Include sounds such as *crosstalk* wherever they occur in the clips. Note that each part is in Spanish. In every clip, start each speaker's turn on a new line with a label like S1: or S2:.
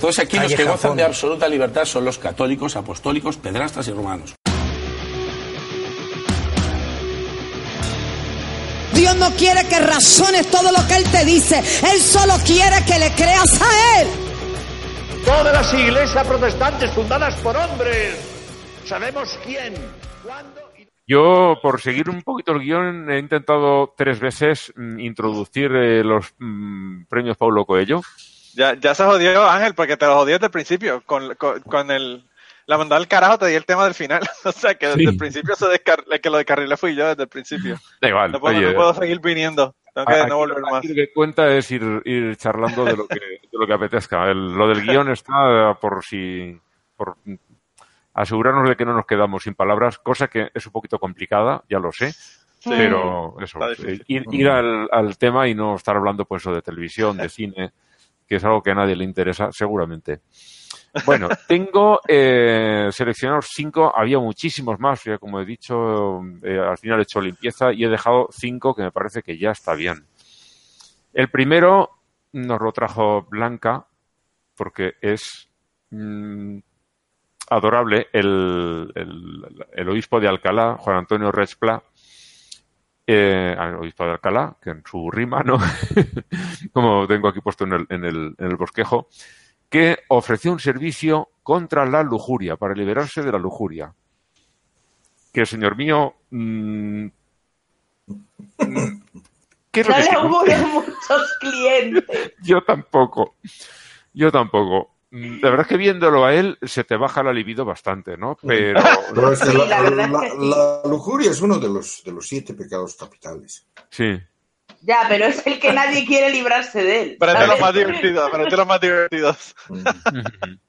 S1: Todos aquellos que
S2: Calleja
S1: gozan de absoluta libertad son los católicos, apostólicos, pedrastas y romanos.
S3: Dios no quiere que razones todo lo que Él te dice. Él solo quiere que le creas a Él.
S4: Todas las iglesias protestantes fundadas por hombres. Sabemos quién, cuándo y...
S5: Yo, por seguir un poquito el guion, he intentado tres veces mm, introducir eh, los mm, premios Paulo Coelho.
S6: Ya, ya se jodió Ángel, porque te lo jodió desde el principio. Con, con, con el, la mandada al carajo te di el tema del final. *laughs* o sea, que desde
S5: Sí.
S6: el principio se descar el que lo descarrilé fui yo desde el principio.
S5: Da igual,
S6: No puedo,
S5: oye,
S6: no puedo seguir viniendo. Tengo que
S5: aquí-
S6: no volver más.
S5: lo que cuenta es ir, ir charlando de lo que, de lo que apetezca. El- lo del guion *laughs* está por si por asegurarnos de que no nos quedamos sin palabras, cosa que es un poquito complicada, ya lo sé. Pero eso, eh, ir, ir al, al tema y no estar hablando pues eso de televisión, de *laughs* cine, que es algo que a nadie le interesa, seguramente. Bueno, *laughs* tengo eh, seleccionados cinco, había muchísimos más, ya como he dicho, eh, al final he hecho limpieza y he dejado cinco que me parece que ya está bien. El primero nos lo trajo Blanca, porque es mm, adorable el, el- obispo de Alcalá, Juan Antonio Rechpla, eh, el obispo de Alcalá, que en su rima, ¿no? *laughs* como tengo aquí puesto en el, en el, en el bosquejo, que ofreció un servicio contra la lujuria, para liberarse de la lujuria. Que, señor mío, mm, mm, ¿qué
S7: No le auguro muchos clientes. *laughs*
S5: Yo tampoco. Yo tampoco. Mm, La verdad es que viéndolo a él se te baja la libido bastante, ¿no? Pero *laughs*
S8: Pero es que
S7: Sí,
S8: la,
S7: la es
S8: la-
S7: que sí.
S8: la lujuria es uno de los, de los siete pecados capitales.
S5: sí.
S7: Ya, pero es el que nadie quiere librarse de él.
S6: De los más divertidos, de los más divertidos. *laughs*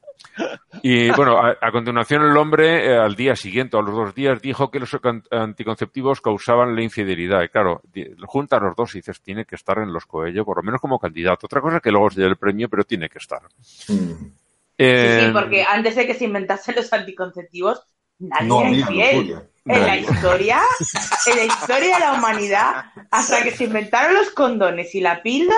S5: Y bueno, a, a continuación el hombre eh, al día siguiente, o a los dos días, dijo que los anticonceptivos causaban la infidelidad. Y claro, junta los dos y dices, tiene que estar en los Coello, por lo menos como candidato. Otra cosa es que luego se dé el premio, pero tiene que estar.
S8: Mm.
S7: Sí,
S5: Eh,
S7: sí, porque antes de que se inventasen los anticonceptivos, nadie
S8: No
S7: era infiel. En la historia, en la historia de la humanidad, hasta que se inventaron los condones y la píldora,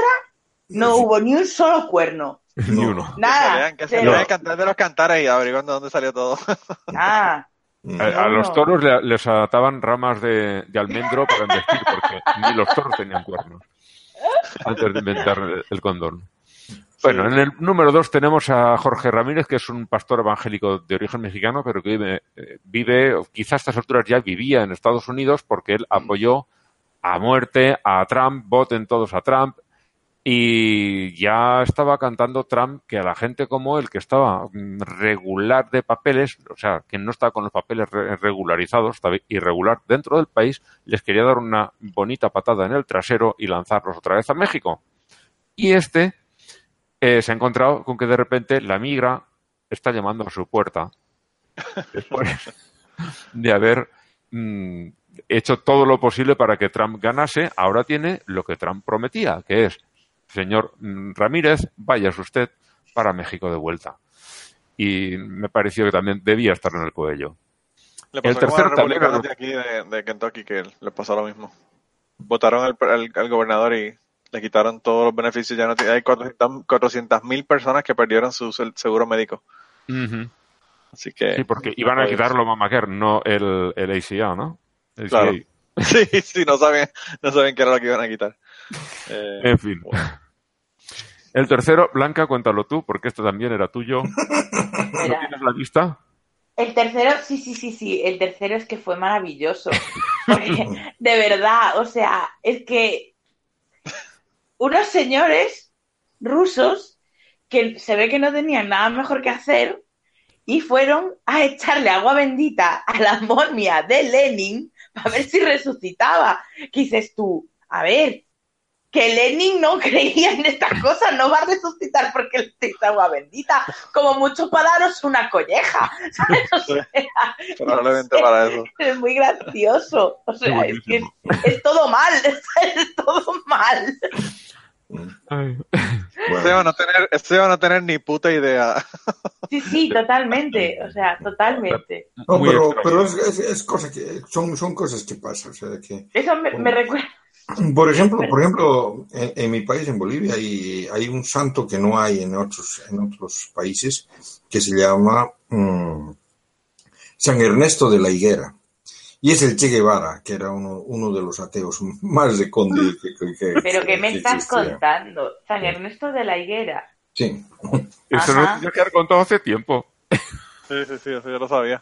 S7: no hubo ni un solo cuerno.
S5: ni uno.
S7: Nada.
S6: Que se vean, que se de los cantares y averiguando dónde salió todo.
S7: Nada.
S8: Mm.
S5: A, los toros le- les ataban ramas de, de almendro para embestir, porque ni los toros tenían cuernos antes de inventar el, el condón. Bueno, en el número dos tenemos a Jorge Ramírez, que es un pastor evangélico de origen mexicano, pero que vive, eh, vive quizás a estas alturas ya vivía en Estados Unidos porque él apoyó a muerte a Trump, voten todos a Trump, y ya estaba cantando Trump que a la gente como él, que estaba mm, regular de papeles, o sea, que no estaba con los papeles re- regularizados, estaba irregular dentro del país, les quería dar una bonita patada en el trasero y lanzarlos otra vez a México. Y este eh, se ha encontrado con que de repente la migra está llamando a su puerta *laughs* después de haber mm, hecho todo lo posible para que Trump ganase. Ahora tiene lo que Trump prometía, que es, señor mm, Ramírez, váyase usted para México de vuelta. Y me pareció que también debía estar en el cuello.
S6: Le
S5: El
S6: pasó como
S5: también
S6: de aquí de, de Kentucky que le pasó lo mismo. Votaron al, al- al gobernador y le quitaron todos los beneficios. Ya no tiene- hay 400 mil personas que perdieron su se- seguro médico. Así que.
S5: Sí, porque iban a
S6: pues,
S5: quitarlo Mamacare, no el, el ACA, ¿no? El
S6: Claro.
S5: ACA. *laughs*
S6: Sí, sí, no saben, no saben qué era lo que iban a quitar. Eh,
S5: En fin. *laughs* El tercero, Blanca, cuéntalo tú, porque esto también era tuyo. *laughs* ¿No tienes la lista?
S7: el tercero, sí, sí, sí, sí. El tercero es que fue maravilloso. Porque, de verdad, o sea, es que unos señores rusos que se ve que no tenían nada mejor que hacer y fueron a echarle agua bendita a la momia de Lenin para ver si resucitaba. ¿Qué dices tú? A ver, que Lenin no *laughs* creía en estas cosas, no va a resucitar porque le echáis agua bendita, como mucho para daros una colleja. *laughs* ¿sabes? O sea, *laughs*
S6: probablemente para eso.
S7: es muy gracioso. O sea, es que es, es todo mal, es todo mal.
S5: Ay.
S6: Este iba a tener, este iba a tener ni puta idea.
S7: Sí, sí, totalmente. O sea, totalmente.
S8: No, pero, pero es, es- es cosa que, son, son cosas que pasan. O sea, que,
S7: Eso me, me recuerda.
S8: Por ejemplo, por ejemplo, en, en mi país, en Bolivia, hay, hay un santo que no hay en otros, en otros países, que se llama mm, San Ernesto de la Higuera. Y es el Che Guevara, que era uno, uno de los ateos más recónditos que, que- que-
S7: Pero ¿qué me
S8: que
S7: estás
S8: existía.
S7: contando? San Ernesto de la Higuera.
S8: Sí.
S5: Eso lo tenía que haber contado hace tiempo.
S6: Sí, sí, sí, eso yo lo sabía.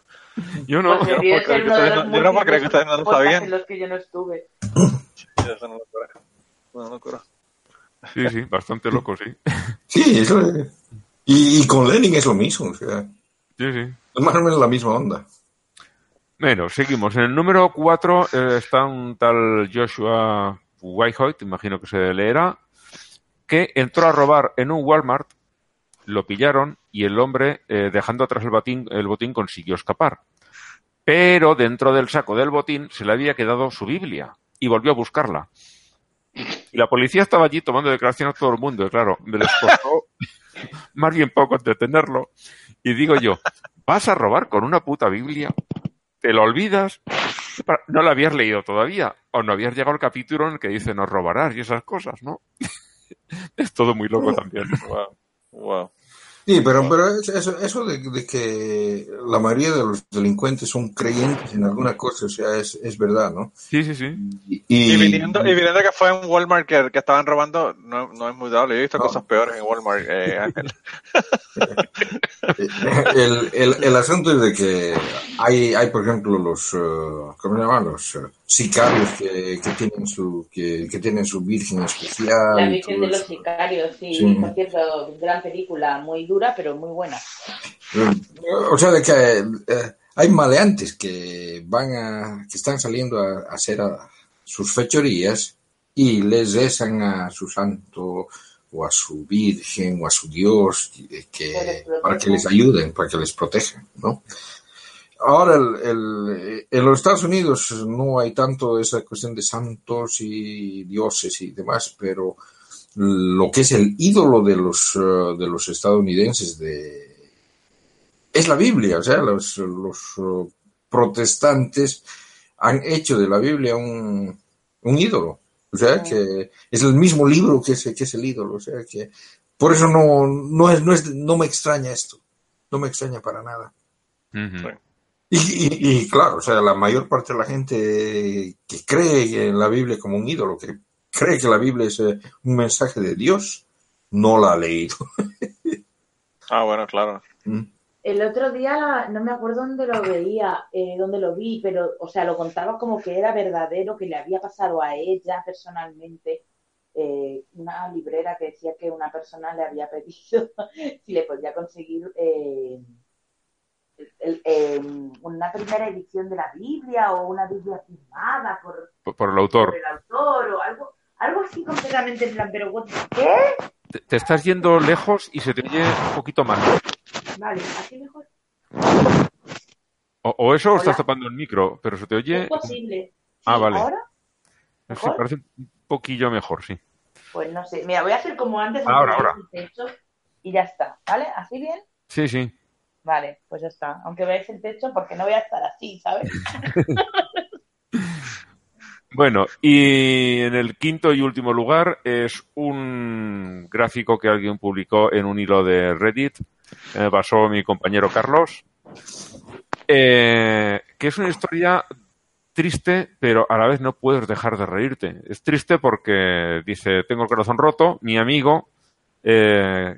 S5: Yo no.
S7: Pues
S6: yo no puedo creer que ustedes no- yo no no lo sabían.
S7: en los que yo no estuve.
S6: Sí, eso no lo. Una locura.
S5: Sí, sí, bastante loco, sí.
S8: Sí, eso es- y, y con Lenin es lo mismo, o sea,
S5: Sí, sí.
S8: es más o menos la misma onda.
S5: Bueno, seguimos. En el número 4 está un tal Joshua Whitehout, imagino que se leerá, que entró a robar en un Walmart, lo pillaron y el hombre, eh, dejando atrás el botín, el botín, consiguió escapar. Pero dentro del saco del botín se le había quedado su Biblia y volvió a buscarla. Y la policía estaba allí tomando declaraciones a todo el mundo, y claro, me les costó *laughs* más bien poco detenerlo. Y digo yo, ¿vas a robar con una puta Biblia? ¿Te lo olvidas? No la habías leído todavía. O no habías llegado al capítulo en el que dice no robarás y esas cosas, ¿no? *laughs* es todo muy loco también.
S6: Wow. Wow.
S8: Sí, pero, pero es- eso, eso de, de que la mayoría de los delincuentes son creyentes en alguna cosa, o sea, es, es verdad, ¿no?
S5: Sí, sí, sí.
S8: Y,
S6: Y viniendo, y viniendo que fue en Walmart que, que estaban robando, no, no es muy dable. Yo he visto
S8: No.
S6: cosas peores en Walmart. Eh, *laughs* Ángel.
S8: el, el, el asunto es de que hay, hay por ejemplo, los, eh, ¿cómo se llaman? Los eh, sicarios que, que tienen su, que, que tienen su virgen especial.
S7: La Virgen de los. Sicarios, sí,
S8: Sí.
S7: por cierto, gran película, muy dura, pero muy buena.
S8: O sea, de que eh, hay maleantes que van a, que están saliendo a, a hacer a- sus fechorías y les rezan a su santo o a su virgen o a su dios eh,
S7: Que
S8: para que les ayuden, para que les protejan, ¿no? Ahora, el, el- en los Estados Unidos no hay tanto esa cuestión de santos y dioses y demás, pero lo que es el ídolo de los, eh, de los estadounidenses de, es la Biblia, o sea, los, los uh, protestantes han hecho de la Biblia un, un ídolo, o sea, que es el mismo libro que es, que es el ídolo, o sea, que por eso no, no, es, no, es, no me extraña esto, no me extraña para nada.
S5: Ujú.
S8: Y, y- y, claro, o sea, la mayor parte de la gente que cree en la Biblia como un ídolo, que cree que la Biblia es eh, un mensaje de Dios, no la ha leído. *laughs*
S6: Ah, bueno, claro.
S8: Mm.
S7: El otro día, no me acuerdo dónde lo veía, eh, dónde lo vi, pero, o sea, lo contaba como que era verdadero, que le había pasado a ella personalmente, eh, una librera que decía que una persona le había pedido *laughs* si le podía conseguir eh, el- eh, una primera edición de la Biblia o una Biblia firmada por,
S5: Por, por el
S7: por
S5: autor.
S7: el autor o algo, algo así completamente en plan, pero ¿qué?
S5: Te, te estás yendo lejos y se te oye un poquito más.
S7: Vale, así mejor.
S5: O, o eso o estás tapando el micro, pero se te oye.
S7: Es posible.
S5: Ah,
S7: Sí,
S5: vale.
S7: ¿Ahora?
S5: Sí, parece un poquillo mejor, sí.
S7: Pues no sé. Mira, voy a hacer como antes.
S5: Ahora, ahora.
S7: y ya está. ¿Vale? ¿Así bien?
S5: Sí, sí.
S7: Vale, pues ya está. Aunque veáis el techo, porque no voy a estar así, ¿sabes? *laughs*
S5: Bueno, y en el quinto y último lugar es un gráfico que alguien publicó en un hilo de Reddit, me pasó mi compañero Carlos, eh, que es una historia triste, pero a la vez no puedes dejar de reírte. Es triste porque dice, tengo el corazón roto, mi amigo, eh,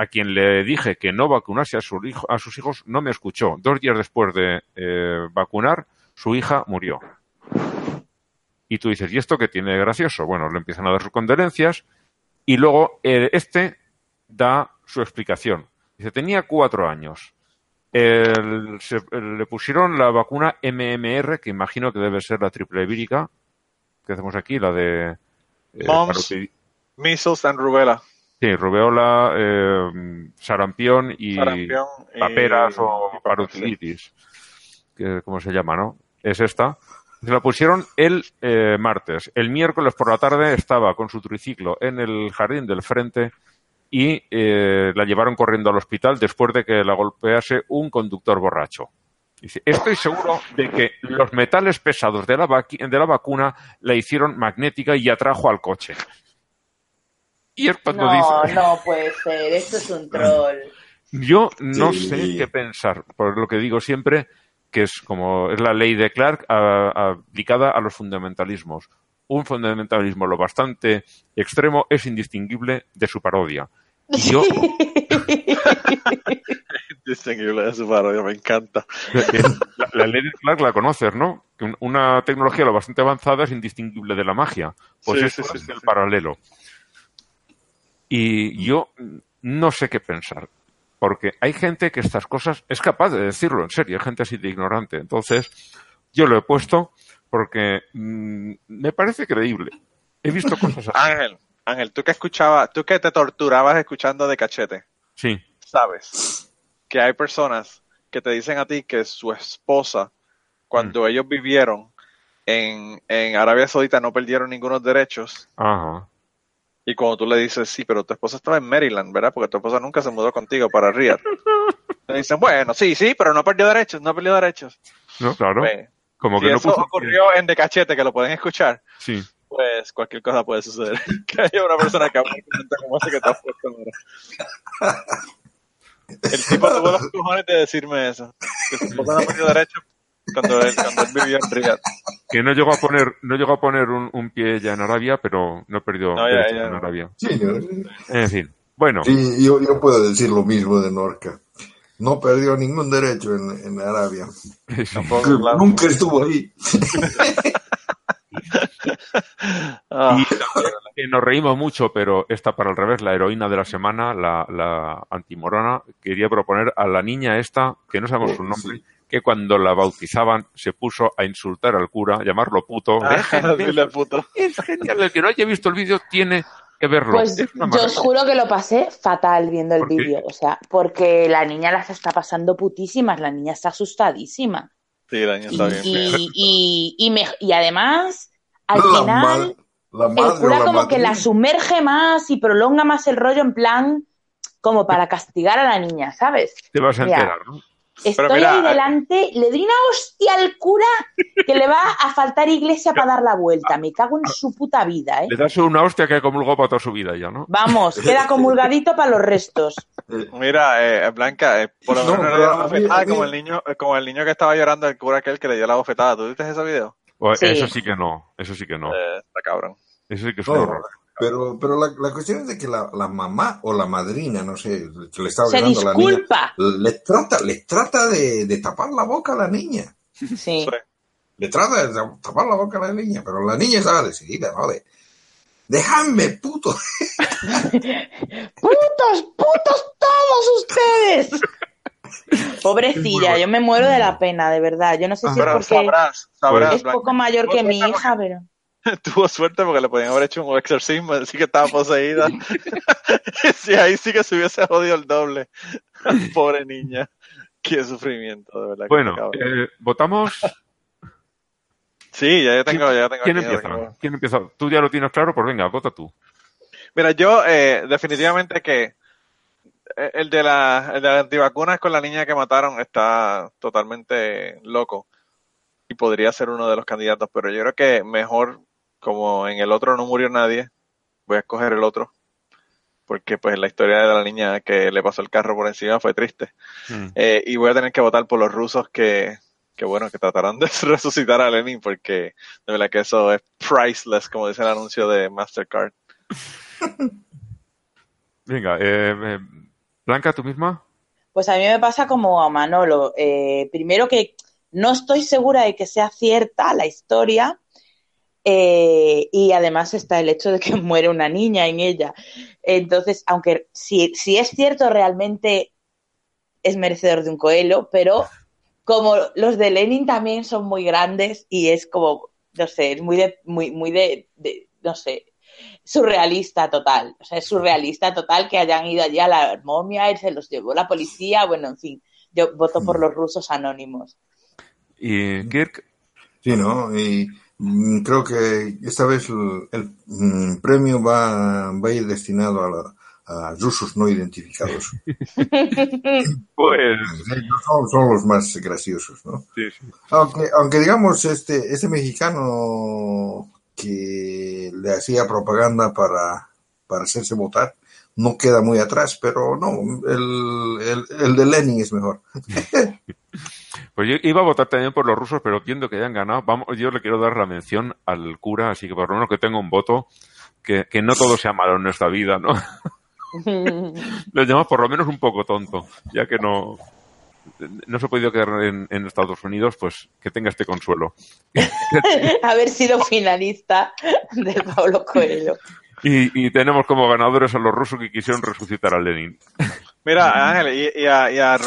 S5: a quien le dije que no vacunase a, su hijo- a sus hijos, no me escuchó. Dos días después de eh, vacunar, su hija murió. Y tú dices, ¿y esto qué tiene de gracioso? Bueno, le empiezan a dar sus condolencias y luego eh, este da su explicación. Dice, tenía cuatro años. El- se- le pusieron la vacuna MMR, que imagino que debe ser la triple vírica, que hacemos aquí, la de... eh, paroti-
S6: Measles and rubella.
S5: Sí, rubeola, eh, sarampión y
S6: Sarampión y-
S5: paperas o
S6: y
S5: parotilitis, que como se llama, ¿no? Es esta. Se la pusieron el eh, martes. El miércoles por la tarde estaba con su triciclo en el jardín del frente y eh, la llevaron corriendo al hospital después de que la golpease un conductor borracho. Dice, estoy seguro de que los metales pesados de la, de la vacuna la hicieron magnética y atrajo al coche. Cuando
S7: No,
S5: dice,
S7: no puede ser, esto es un troll.
S5: yo no
S8: Sí.
S5: sé qué pensar, por lo que digo siempre, que es como es la ley de Clark a- aplicada a los fundamentalismos. Un fundamentalismo lo bastante extremo es indistinguible de su parodia. Y yo, *laughs*
S6: Distinguible de su parodia, me encanta.
S5: la, la ley de Clark la conoces, ¿no? Una tecnología lo bastante avanzada es indistinguible de la magia. Pues
S6: Sí,
S5: eso
S6: sí,
S5: es
S6: sí,
S5: el
S6: sí.
S5: paralelo. Y yo no sé qué pensar. Porque hay gente que estas cosas es capaz de decirlo, en serio, hay gente así de ignorante. Entonces, yo lo he puesto porque mm, me parece creíble. He visto *laughs* cosas así.
S6: Ángel, Ángel, tú que escuchabas, tú que te torturabas escuchando de cachete,
S5: Sí.
S6: sabes que hay personas que te dicen a ti que su esposa, cuando ellos vivieron en, en Arabia Saudita, no perdieron ningunos derechos.
S5: Ajá.
S6: Y cuando tú le dices, sí, pero tu esposa estaba en Maryland, ¿verdad? Porque tu esposa nunca se mudó contigo para Riyadh. *laughs* Te dicen, bueno, sí, sí, pero no perdió derechos, no perdió derechos.
S5: No, claro.
S6: Pues,
S5: Como
S6: si
S5: que no
S6: eso
S5: puso-
S6: ocurrió en De Cachete, que lo pueden escuchar,
S5: Sí.
S6: pues cualquier cosa puede suceder. *laughs* que haya una persona que hable un comentario como ese que te has puesto ahora. El tipo tuvo los cojones de decirme eso. Que su esposa no perdió derechos cuando él, cuando él vivió en Riyadh.
S5: Que no llegó a poner, no llegó a poner un, un pie ya en Arabia, pero no perdió
S6: No, ya,
S5: derechos
S6: ya,
S5: en
S6: no.
S5: Arabia.
S8: Sí, yo,
S5: En fin. Bueno,
S8: sí, yo, yo puedo decir lo mismo de Norca. No perdió ningún derecho en, en Arabia. *laughs*
S6: Tampoco,
S8: Que
S6: claro.
S8: Nunca estuvo ahí. *laughs*
S6: Ah,
S5: que nos reímos mucho, pero esta para el revés, la heroína de la semana, la, la antimorona, quería proponer a la niña esta, que no sabemos su nombre, que cuando la bautizaban se puso a insultar al cura, llamarlo puto.
S6: ah,
S5: Déjenme. *laughs*
S6: dile puto.
S5: Es genial, el que no haya visto el vídeo tiene que verlo.
S7: Pues
S5: Es
S7: yo os juro que lo pasé fatal viendo el vídeo. O sea, porque la niña las está pasando putísimas, la niña está asustadísima.
S6: Sí, la niña
S7: Y,
S6: está bien.
S7: y, y, y, me- y además, al
S8: La
S7: final,
S8: ma-
S7: el cura
S8: la
S7: como que la sumerge más y prolonga más el rollo en plan como para castigar a la niña, ¿sabes?
S5: Te vas a
S7: Mira,
S5: enterar, ¿no?
S7: Estoy
S6: mira,
S7: ahí delante, le doy una hostia al cura que le va a faltar iglesia para dar la vuelta. Me cago en su puta vida, ¿eh?
S5: Le das una hostia que comulgó para toda su vida ya, ¿no?
S7: Vamos, queda comulgadito para los restos.
S6: Mira, eh, Blanca, eh, por lo
S8: No,
S6: menos no le dio bofetada como el niño, como el niño que estaba llorando, el cura aquel que le dio la bofetada. ¿Tú viste ese video?
S7: Sí.
S5: Eso sí que no, eso sí que no.
S6: Eh, está cabrón.
S5: Eso sí que es un horror.
S8: Pero pero la, la cuestión es de que la, la mamá o la madrina, no sé, que le está
S7: Se
S8: la niña,
S7: disculpa.
S8: le trata, le trata de, de tapar la boca a la niña.
S7: Sí.
S8: Le trata de tapar la boca a la niña, pero la niña estaba decidida, ¿no? De, Déjame, puto. *laughs*
S7: ¡Putos, putos todos ustedes! *laughs* Pobrecilla, yo me muero de la pena, de verdad. Yo no sé si es
S6: Pero
S7: porque
S6: sabrás, sabrás,
S7: es poco mayor que mi hija, pero... *laughs*
S6: Tuvo suerte porque le podían haber hecho un exorcismo, decir que estaba poseída. *laughs* sí, ahí sí que se hubiese jodido el doble. *laughs* Pobre niña. Qué sufrimiento, de verdad.
S5: Bueno, eh, votamos.
S6: sí, ya yo tengo, ya tengo
S5: ¿Quién
S6: aquí, ya
S5: empieza?
S6: tengo.
S5: ¿Quién empieza? ¿Tú ya lo tienes claro? Pues venga, vota tú.
S6: Mira, yo eh, definitivamente que eh, el de la el de las antivacunas con la niña que mataron está totalmente loco y podría ser uno de los candidatos, pero yo creo que mejor, como en el otro no murió nadie, voy a escoger el otro, porque pues la historia de la niña que le pasó el carro por encima fue triste.
S5: Mm.
S6: Eh, y voy a tener que votar por los rusos que, que bueno, que tratarán de *laughs* resucitar a Lenin, porque de verdad que eso es priceless, como dice el anuncio de Mastercard. *laughs*
S5: Venga, eh, eh, Blanca, ¿tú misma?
S7: Pues a mí me pasa como a Manolo. Eh, primero que no estoy segura de que sea cierta la historia eh, y además está el hecho de que *laughs* muere una niña en ella. Entonces, aunque si, si es cierto realmente es merecedor de un coelho, pero como los de Lenin también son muy grandes y es como, no sé, es muy de, muy, muy de, de no sé, surrealista total. O sea, es surrealista total que hayan ido allí a la momia y se los llevó la policía. Bueno, en fin, yo voto por los rusos anónimos.
S5: ¿Y Kirk?
S8: Sí, ¿no? Y creo que esta vez el, el, mm, premio va, va a ir destinado a la, a rusos no identificados. *laughs*
S5: Pues
S8: Ellos son, son los más graciosos, ¿no?
S5: sí, sí.
S8: Aunque, aunque digamos, este, este mexicano que le hacía propaganda para, para hacerse votar, no queda muy atrás, pero no, el, el, el de Lenin es mejor. *laughs*
S5: Pues yo iba a votar también por los rusos, pero viendo que hayan ganado, vamos, yo le quiero dar la mención al cura, así que por lo menos que tenga un voto, que, que no todo sea malo en nuestra vida, ¿no? *laughs* Lo llamo por lo menos un poco tonto, ya que no, no se ha podido quedar en, en Estados Unidos, pues que tenga este consuelo.
S7: Haber sido finalista del Pablo Coelho.
S5: Y, y tenemos como ganadores a los rusos que quisieron resucitar a Lenin.
S6: Mira, Ángel, y, y a, y a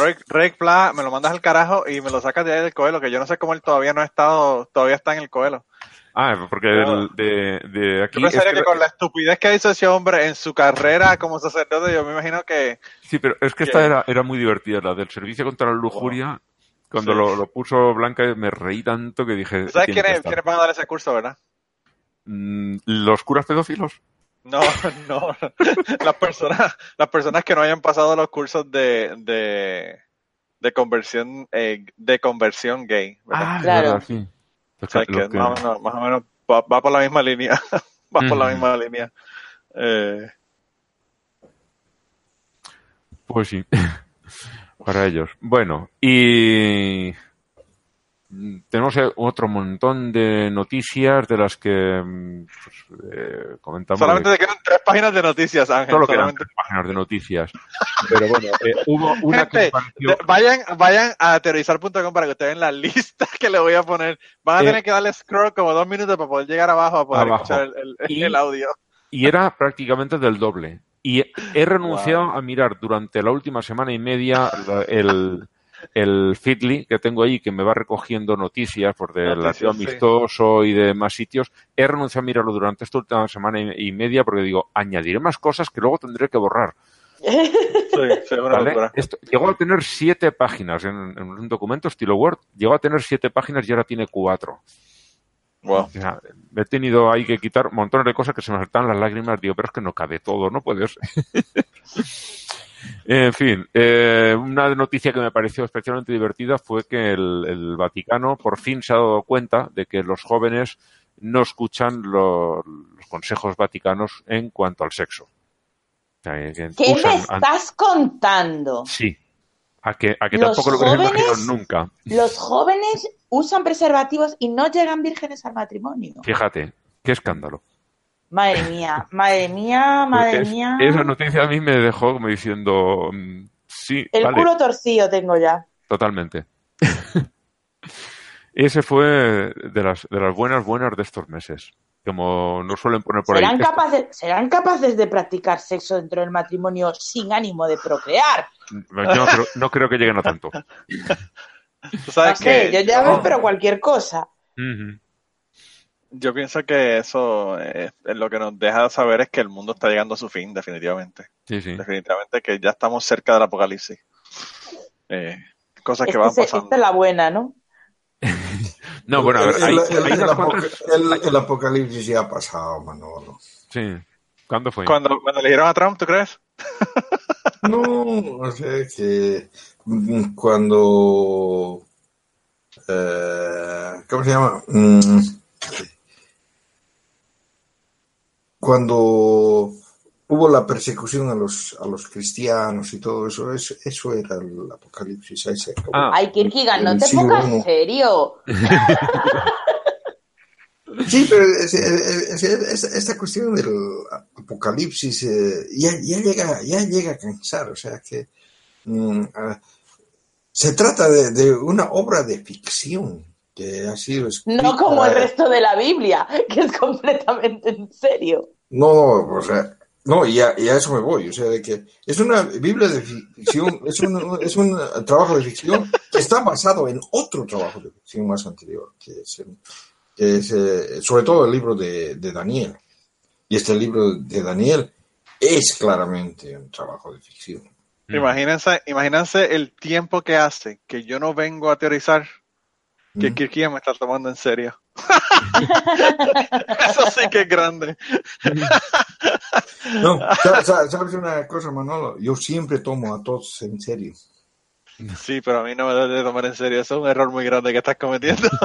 S6: Pla me lo mandas al carajo y me lo sacas de ahí del coelo, que yo no sé cómo él todavía no ha estado, todavía está en el coelo.
S5: Ah, porque el de, de aquí...
S6: Yo
S5: es
S6: pensaría
S5: que-
S6: que con la estupidez que hizo ese hombre en su carrera como sacerdote, yo me imagino que
S5: Sí, pero es que esta era, era muy divertida, la del servicio contra la lujuria. Cuando
S6: Sí.
S5: lo, lo puso Blanca me reí tanto que dije...
S6: ¿Tú ¿Sabes quiénes, quiénes van a dar ese curso, verdad?
S5: Mm, ¿Los curas pedófilos?
S6: No, *laughs* no. Las personas, las personas que no hayan pasado los cursos de, de, de conversión, eh, de conversión gay, ¿verdad?
S5: Ah,
S7: Claro.
S5: verdad, sí.
S6: o sea,
S5: Los
S6: que
S5: que-
S6: más, o menos, más o menos va, va por la misma línea. *laughs* va por la misma línea. Eh,
S5: Pues sí, *laughs* para ellos. Bueno, y tenemos eh, otro montón de noticias de las que mm, pues, eh, comentamos.
S6: solamente
S5: de-
S6: te quedan tres páginas de noticias, Ángel.
S5: Solo quedan tres páginas de noticias. *laughs* Pero bueno, eh, hubo una
S6: Gente, vayan, vayan a teorizar.com para que ustedes vean la lista *laughs* que le voy a poner. Van a
S5: Eh,
S6: tener que darle scroll como dos minutos para poder llegar abajo a poder
S5: Abajo.
S6: escuchar el, el-
S5: Y-
S6: el audio.
S5: y era prácticamente del doble. Y he *laughs* renunciado a mirar durante la última semana y media el, el Feedly que tengo ahí, que me va recogiendo noticias por del
S6: Noticias,
S5: latino
S6: sí.
S5: amistoso y de más sitios. He renunciado a mirarlo durante esta última semana y, media porque digo, añadiré más cosas que luego tendré que borrar. *laughs*
S6: Sí,
S5: ¿vale?
S6: locura.
S5: Esto, llegó a tener siete páginas en, en un documento estilo Word, llegó a tener siete páginas y ahora tiene cuatro.
S6: Wow.
S5: O sea, he tenido ahí que quitar montones de cosas que se me saltan las lágrimas. Digo, pero es que no cabe todo, no puede ser. *laughs* en fin, eh, una noticia que me pareció especialmente divertida fue que el, el Vaticano por fin se ha dado cuenta de que los jóvenes no escuchan lo- los consejos vaticanos en cuanto al sexo. O sea, que
S7: ¿Qué me estás contando?
S5: Sí. A que, a que
S7: Los
S5: tampoco lo
S7: jóvenes-
S5: imaginado nunca.
S7: Los jóvenes usan preservativos y no llegan vírgenes al matrimonio.
S5: Fíjate, qué escándalo.
S7: Madre mía, madre mía, madre
S5: Es-
S7: mía.
S5: Esa noticia a mí me dejó como diciendo, mm, sí,
S7: El
S5: vale,
S7: culo torcido tengo ya.
S5: totalmente. *laughs* Ese fue de las, de las buenas, buenas de estos meses. Como nos suelen poner por ahí.
S7: ¿Serán,
S5: Esto-
S7: capaces, ¿Serán capaces de practicar sexo dentro del matrimonio sin ánimo de procrear?
S5: No creo, no creo que lleguen a tanto. *laughs*
S6: Tú
S7: No
S6: sabes
S7: sé,
S6: que
S7: yo ya me espero cualquier cosa.
S6: Yo pienso que eso es lo que nos deja saber es que el mundo está llegando a su fin, definitivamente.
S5: Sí, sí.
S6: Definitivamente que ya estamos cerca del apocalipsis. Eh, cosas que
S7: Este
S6: van pasando.
S7: esta es la buena, ¿no? *laughs*
S5: No, bueno, a ver,
S8: el,
S5: hay,
S8: el-
S5: hay
S8: el
S5: unas
S8: apoca-
S5: cuantas-
S8: el- el apocalipsis ya ha pasado, Manolo.
S5: Sí. ¿Cuándo fue?
S6: Cuando, cuando eligieron a Trump, ¿tú crees? *laughs*
S8: No, o sea que mm, cuando eh, ¿cómo se llama? Mm, cuando hubo la persecución a los a los cristianos y todo eso, eso, eso era el apocalipsis. ahí se acabó.
S5: Ah.
S7: Ay, Kirkigan, no te pongas
S8: uno.
S7: serio. *laughs*
S8: Sí, pero es- es- es- es- esta cuestión del apocalipsis eh, ya, ya llega, ya llega a cansar, o sea que mm, ah, se trata de, de una obra de ficción que ha sido escrita-
S7: No como el resto de la Biblia, que es completamente en serio.
S8: No, no, o sea, no, y a, y a eso me voy, o sea, de que es una Biblia de ficción, es un, es un trabajo de ficción que está basado en otro trabajo de ficción más anterior, que es, el- que es, eh, sobre todo el libro de, de Daniel. Y este libro de Daniel es claramente un trabajo de ficción.
S6: Imagínense, imagínense el tiempo que hace que yo no vengo a teorizar que
S8: Mm.
S6: Kirkian me está tomando en serio. *laughs* Eso sí que es grande.
S8: No, *laughs* sa- sa- ¿sabes una cosa, Manolo? Yo siempre tomo a todos en serio.
S6: Sí, pero a mí no me debe de tomar en serio. Eso es un error muy grande que estás cometiendo. *laughs*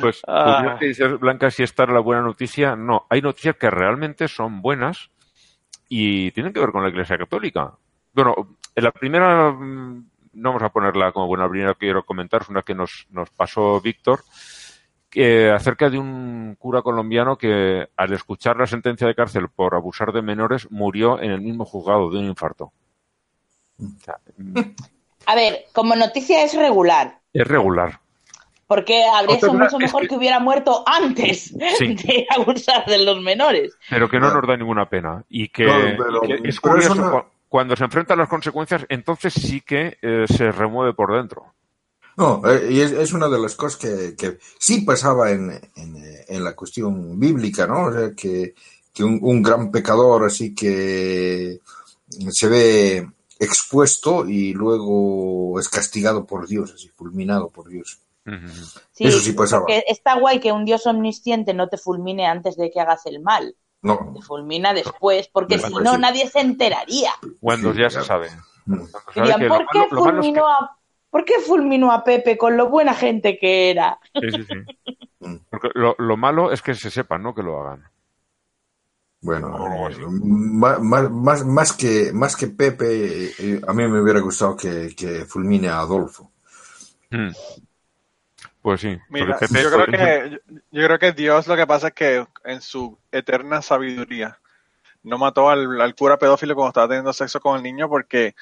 S5: Pues,
S6: Ah.
S5: pues dices, Blanca, si esta era la buena noticia, no. Hay noticias que realmente son buenas y tienen que ver con la Iglesia Católica. Bueno, en la primera, mm, no vamos a ponerla como buena, la primera que quiero comentar es una que nos, nos pasó Víctor, que acerca de un cura colombiano que al escuchar la sentencia de cárcel por abusar de menores murió en el mismo juzgado de un infarto. O sea, mm, *laughs*
S7: A ver, como noticia es regular.
S5: es regular.
S7: Porque habría sido mucho
S5: es
S7: mejor
S5: que-
S7: que... hubiera muerto antes *laughs*
S5: Sí. *laughs*
S7: de abusar de los menores.
S5: pero que no nos da ninguna pena y que,
S8: Claro, pero-
S5: y que es
S8: pero eso
S5: curioso
S8: no-
S5: cuando se enfrentan las consecuencias entonces sí que eh, se remueve por dentro
S8: No, eh, y es, es una de las cosas que, que sí pasaba en, en, en la cuestión bíblica, ¿no? O sea, que, que un, un gran pecador así que se ve expuesto y luego es castigado por Dios, así fulminado por Dios.
S7: Sí,
S8: Eso sí pasaba.
S7: está guay que un dios omnisciente no te fulmine antes de que hagas el mal.
S8: No,
S7: Te fulmina después, porque si no,
S8: sí.
S7: nadie se enteraría.
S5: cuando
S8: Sí,
S5: ya se sabe
S8: Mm.
S5: Se sabe
S7: Dirían,
S5: lo
S7: ¿por qué,
S5: malo- lo malo es que-
S7: fulminó a, ¿por qué fulminó a Pepe con lo buena gente que era?
S5: Sí, sí, sí. *laughs*
S8: Mm.
S5: Porque lo, lo malo es que se sepa, no que lo hagan.
S8: Bueno, más, más, más, más que, más que Pepe, eh, a mí me hubiera gustado que, que fulmine a Adolfo.
S5: Mm. Pues sí.
S6: Mira,
S5: porque Pepe
S6: yo creo que yo, yo creo que Dios lo que pasa es que en su eterna sabiduría no mató al, al cura pedófilo cuando estaba teniendo sexo con el niño porque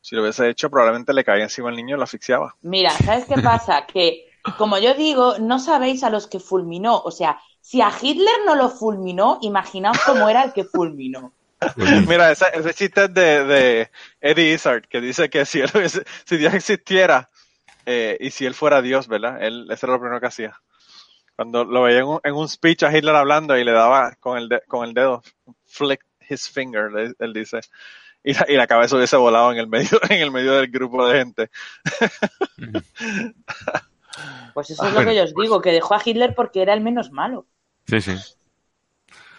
S6: si lo hubiese hecho probablemente le caía encima al niño y lo asfixiaba.
S7: Mira, ¿sabes qué pasa? *laughs* Que, como yo digo, no sabéis a los que fulminó. O sea, si a Hitler no lo fulminó, imaginaos cómo era el que fulminó.
S6: Mira, ese, ese chiste es de, de Eddie Izzard que dice que si, él hubiese- si Dios existiera eh, y si él fuera Dios, ¿verdad? Él, eso era lo primero que hacía. Cuando lo veía en un, en un speech a Hitler hablando y le daba con el, de- con el dedo, flick his finger, le- él dice, y la, y la cabeza hubiese volado en el medio, *laughs* en el medio del grupo de gente. *laughs*
S7: Pues eso es
S5: Bueno,
S7: lo que yo os digo, que dejó a Hitler porque era el menos malo.
S5: Sí, sí.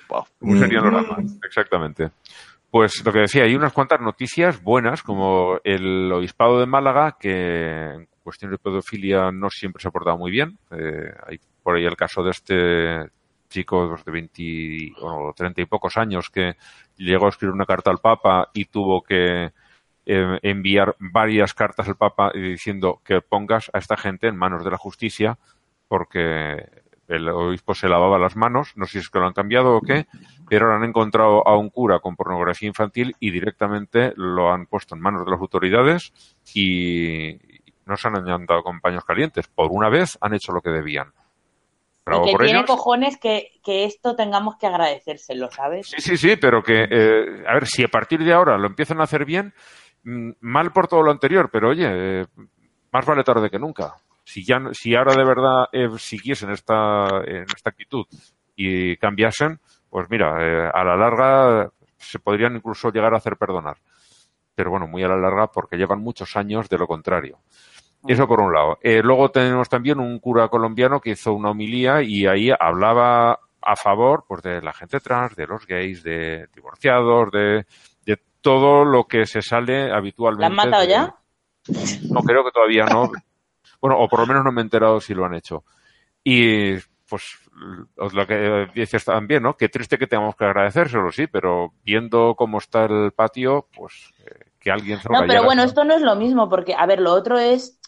S6: Wow.
S5: ¿Cómo serían los
S8: Mm.
S5: demás? Exactamente. Pues lo que decía, hay unas cuantas noticias buenas, como el obispado de Málaga, que cuestión de pedofilia no siempre se ha portado muy bien. Eh, hay por ahí el caso de este chico pues, de 20 o 30 y pocos años que llegó a escribir una carta al Papa y tuvo que eh, enviar varias cartas al Papa diciendo que pongas a esta gente en manos de la justicia porque el obispo se lavaba las manos, no sé si es que lo han cambiado o qué, pero han encontrado a un cura con pornografía infantil y directamente lo han puesto en manos de las autoridades y no se han andado con paños calientes. Por una vez han hecho lo que debían. Bravo
S7: y que
S5: por
S7: tiene
S5: ellos.
S7: cojones que, que esto tengamos que agradecérselo, ¿sabes?
S5: Sí, sí, sí, pero que, eh, a ver, si a partir de ahora lo empiezan a hacer bien, mm, mal por todo lo anterior, pero oye, eh, más vale tarde que nunca. Si ya, no- si ahora de verdad eh, siguiesen esta, en esta actitud y cambiasen, pues mira, eh, a la larga se podrían incluso llegar a hacer perdonar. Pero bueno, muy a la larga porque llevan muchos años de lo contrario. Eso por un lado. Eh, luego tenemos también un cura colombiano que hizo una homilía y ahí hablaba a favor pues de la gente trans, de los gays, de divorciados, de, de todo lo que se sale habitualmente.
S7: ¿La han matado
S5: de-
S7: ya?
S5: No, creo que todavía no. Bueno, o por lo menos no me he enterado si lo han hecho. Y pues lo que dices también, ¿no? Qué triste que tengamos que agradecérselo, sí, pero viendo cómo está el patio, pues eh, que alguien se lo
S7: No, pero bueno, esto no es lo mismo, porque, a ver, lo otro es,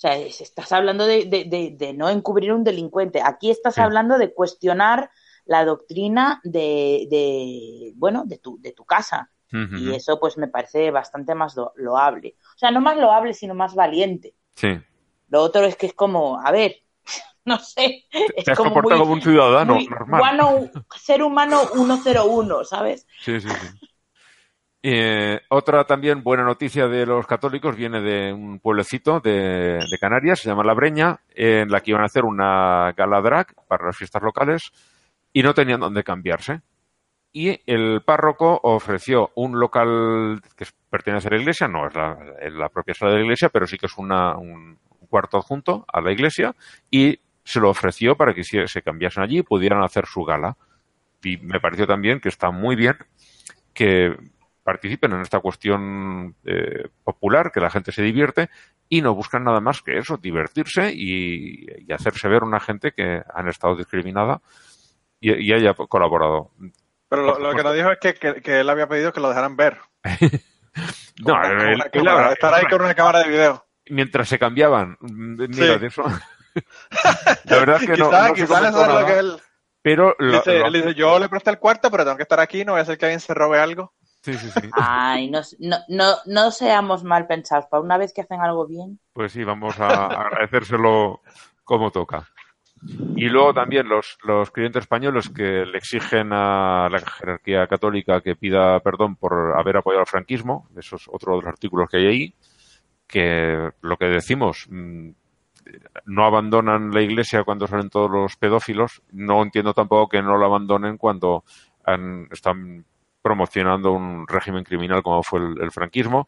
S7: o sea, es- estás hablando de, de- de- de no encubrir un delincuente. Aquí estás
S5: Sí.
S7: hablando de cuestionar la doctrina de, de, bueno, de tu, de tu casa. Y eso, pues, me parece bastante más lo- loable. O sea, no más loable, sino más valiente.
S5: Sí.
S7: Lo otro es que es como, a ver, *laughs* no sé, es
S5: Te has
S7: como
S5: comportado
S7: muy-
S5: como un ciudadano normal.
S7: guano- ser humano 101, ¿sabes?
S5: Sí, sí, sí. Eh, otra también buena noticia de los católicos viene de un pueblecito de, Canarias, se llama La Breña, en la que iban a hacer una gala drag para las fiestas locales y no tenían dónde cambiarse. y el párroco ofreció un local que pertenece a la iglesia, no es la, es la propia sala de la iglesia, pero sí que es una, un cuarto adjunto a la iglesia y se lo ofreció para que se se cambiasen allí y pudieran hacer su gala. Y me pareció también que está muy bien que participen en esta cuestión eh, popular, que la gente se divierte y no buscan nada más que eso, divertirse y, y hacerse ver una gente que han estado discriminada y, y haya colaborado.
S6: Pero lo, lo que nos dijo es que, que, que él había pedido que lo dejaran ver. *laughs*
S5: No,
S6: una- cámara, estar ahí con una cámara de video.
S5: mientras se cambiaban. mm, Mira,
S6: Sí.
S5: de eso. *laughs* La verdad es que no,
S6: quizás es lo que él
S5: pero lo-
S6: dice,
S5: lo-
S6: él dice, yo le presté el cuarto, pero tengo que estar aquí, no voy a hacer que alguien se robe algo.
S5: Sí, sí, sí.
S7: Ay, no, no, no, no seamos mal pensados. Para una vez que hacen algo bien.
S5: Pues sí, vamos a agradecérselo como toca. Y luego también los, los clientes españoles que le exigen a la jerarquía católica que pida perdón por haber apoyado al franquismo, eso es otro de los artículos que hay ahí, que lo que decimos, mm, no abandonan la iglesia cuando salen todos los pedófilos, no entiendo tampoco que no la abandonen cuando han- están promocionando un régimen criminal como fue el, el franquismo.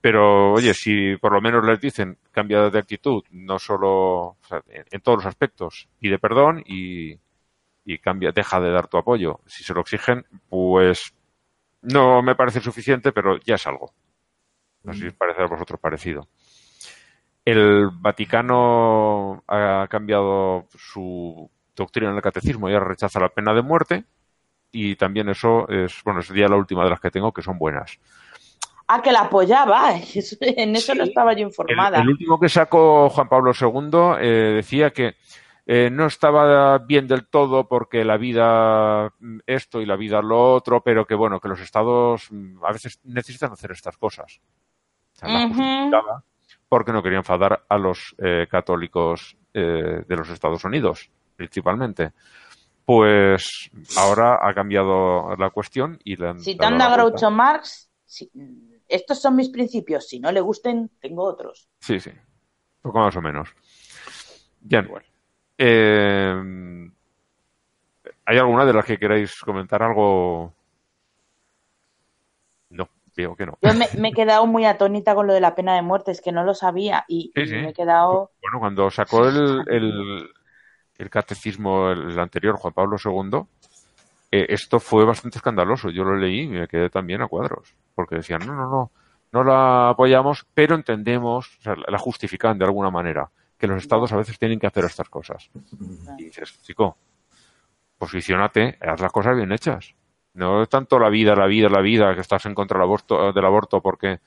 S5: Pero, oye, si por lo menos les dicen cambia de actitud, no solo o sea, en, en todos los aspectos, pide perdón y, y cambia, deja de dar tu apoyo. Si se lo exigen, pues no me parece suficiente, pero ya es algo. No sé si os parece a vosotros parecido. El Vaticano ha cambiado su doctrina en el catecismo y ahora rechaza la pena de muerte. Y también eso es, bueno, sería la última de las que tengo, que son buenas.
S7: Ah, que la apoyaba. *laughs* En eso no estaba yo informada.
S5: el último que sacó Juan Pablo II eh, decía que eh, no estaba bien del todo porque la vida mm, esto y la vida lo otro, pero que bueno, que los estados mm, a veces necesitan hacer estas cosas. O sea, porque no querían enfadar a los eh, católicos eh, de los Estados Unidos, principalmente. Pues ahora ha cambiado la cuestión y le han dado
S7: Citando
S5: la.
S7: Groucho Marx, si- estos son mis principios. Si no le gusten, tengo otros.
S5: Sí, sí. Poco más o menos. Bien. Eh, ¿Hay alguna de las que queráis comentar algo? No, veo que no.
S7: Yo me, me he quedado muy atónita con lo de la pena de muerte, es que no lo sabía y,
S5: Sí,
S7: y
S5: sí.
S7: me he quedado...
S5: Bueno, cuando sacó el, el, el catecismo, el anterior, Juan Pablo II, eh, esto fue bastante escandaloso. Yo lo leí y me quedé también a cuadros. Porque decían, no, no, no, no la apoyamos, pero entendemos, o sea, la justifican de alguna manera, que los estados a veces tienen que hacer estas cosas. Y dices, chico, posicionate, haz las cosas bien hechas. No es tanto la vida, la vida, la vida, que estás en contra del aborto, del aborto porque